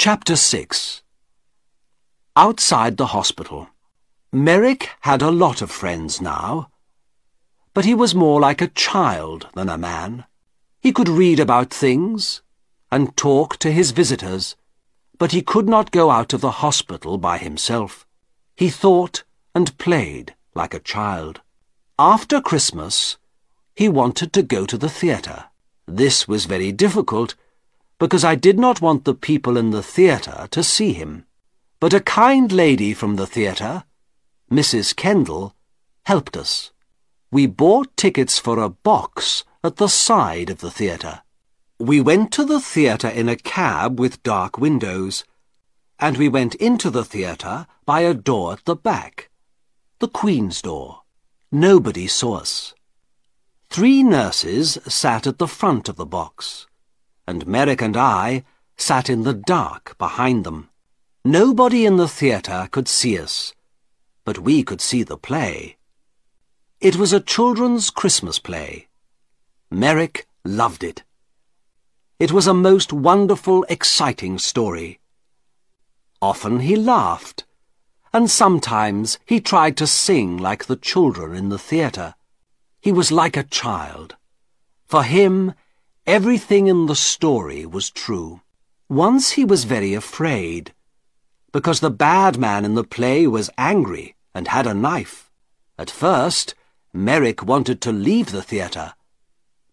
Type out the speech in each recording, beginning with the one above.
Chapter 6 Outside the hospital. Merrick had a lot of friends now, but he was more like a child than a man. He could read about things and talk to his visitors, but he could not go out of the hospital by himself. He thought and played like a child. After Christmas, he wanted to go to the theatre. This was very difficult, because I did not want the people in the theatre to see him. But a kind lady from the theatre, Mrs. Kendall, helped us. We bought tickets for a box at the side of the theatre. We went to the theatre in a cab with dark windows, and we went into the theatre by a door at the back, the Queen's door. Nobody saw us. Three nurses sat at the front of the box and Merrick and I sat in the dark behind them. Nobody in the theatre could see us, but we could see the play. It was a children's Christmas play. Merrick loved it. It was a most wonderful, exciting story. Often he laughed, and sometimes he tried to sing like the children in the theatre. He was like a child. For him, Everything in the story was true. Once he was very afraid, because the bad man in the play was angry and had a knife. At first, Merrick wanted to leave the theatre,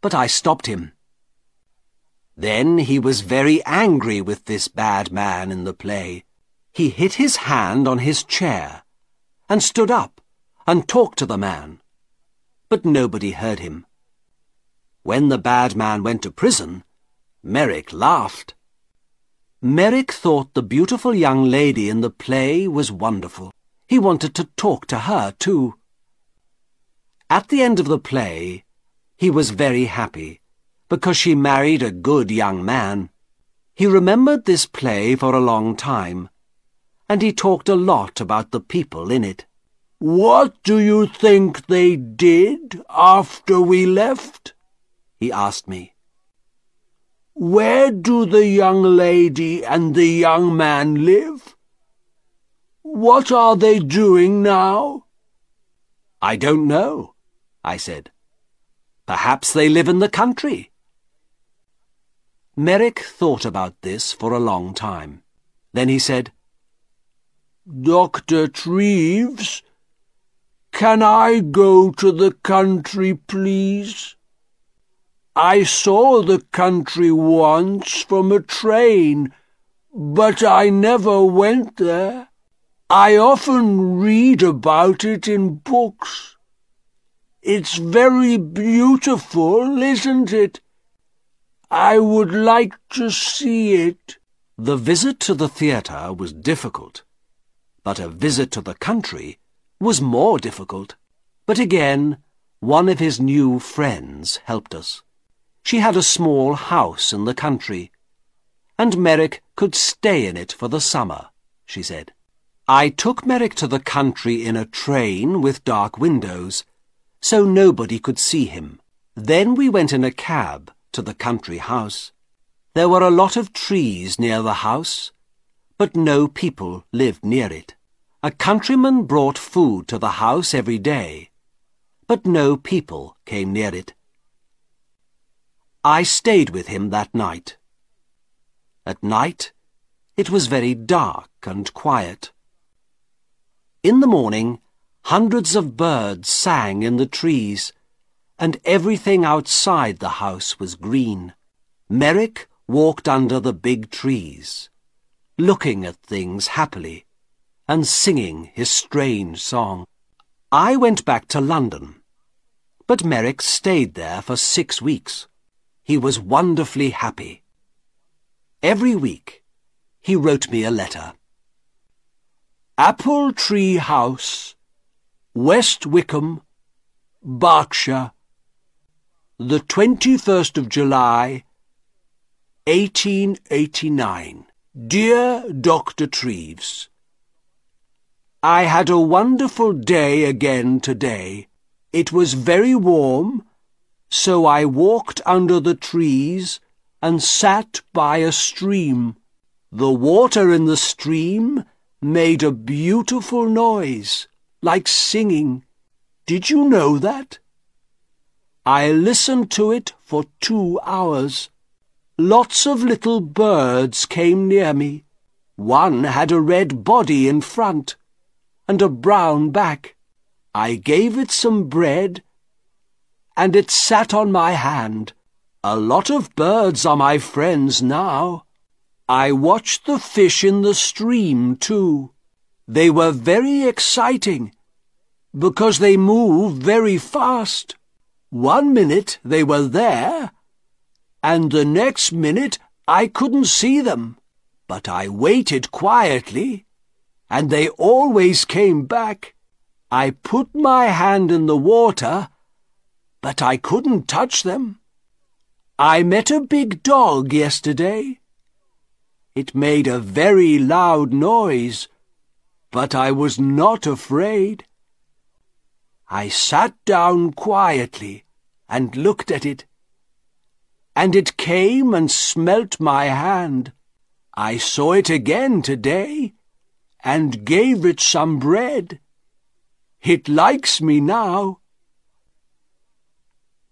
but I stopped him. Then he was very angry with this bad man in the play. He hit his hand on his chair and stood up and talked to the man, but nobody heard him. When the bad man went to prison, Merrick laughed. Merrick thought the beautiful young lady in the play was wonderful. He wanted to talk to her, too. At the end of the play, he was very happy, because she married a good young man. He remembered this play for a long time, and he talked a lot about the people in it. What do you think they did after we left? He asked me. Where do the young lady and the young man live? What are they doing now? I don't know, I said. Perhaps they live in the country. Merrick thought about this for a long time. Then he said, Dr. Treves, can I go to the country, please? I saw the country once from a train, but I never went there. I often read about it in books. It's very beautiful, isn't it? I would like to see it. The visit to the theatre was difficult, but a visit to the country was more difficult. But again, one of his new friends helped us. She had a small house in the country, and Merrick could stay in it for the summer, she said. I took Merrick to the country in a train with dark windows, so nobody could see him. Then we went in a cab to the country house. There were a lot of trees near the house, but no people lived near it. A countryman brought food to the house every day, but no people came near it. I stayed with him that night. At night, it was very dark and quiet. In the morning, hundreds of birds sang in the trees, and everything outside the house was green. Merrick walked under the big trees, looking at things happily, and singing his strange song. I went back to London, but Merrick stayed there for six weeks. He was wonderfully happy. Every week, he wrote me a letter. Apple Tree House, West Wickham, Berkshire, the 21st of July, 1889. Dear Dr. Treves, I had a wonderful day again today. It was very warm so I walked under the trees and sat by a stream. The water in the stream made a beautiful noise, like singing. Did you know that? I listened to it for two hours. Lots of little birds came near me. One had a red body in front and a brown back. I gave it some bread and it sat on my hand. A lot of birds are my friends now. I watched the fish in the stream, too. They were very exciting because they move very fast. One minute they were there, and the next minute I couldn't see them. But I waited quietly, and they always came back. I put my hand in the water, but I couldn't touch them. I met a big dog yesterday. It made a very loud noise, but I was not afraid. I sat down quietly and looked at it, and it came and smelt my hand. I saw it again today, and gave it some bread. It likes me now.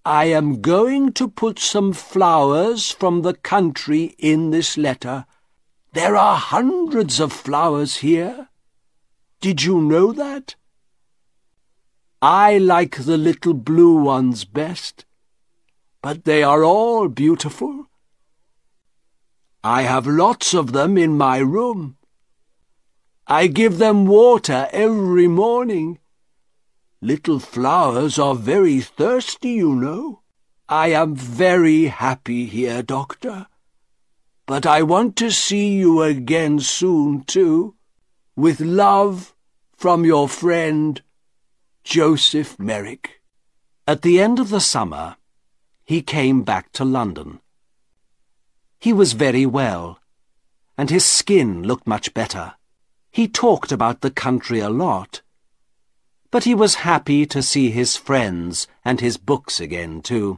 I am going to put some flowers from the country in this letter. There are hundreds of flowers here. Did you know that? I like the little blue ones best, but they are all beautiful. I have lots of them in my room. I give them water every morning. Little flowers are very thirsty, you know. I am very happy here, Doctor. But I want to see you again soon, too. With love from your friend, Joseph Merrick. At the end of the summer, he came back to London. He was very well, and his skin looked much better. He talked about the country a lot, but he was happy to see his friends and his books again, too.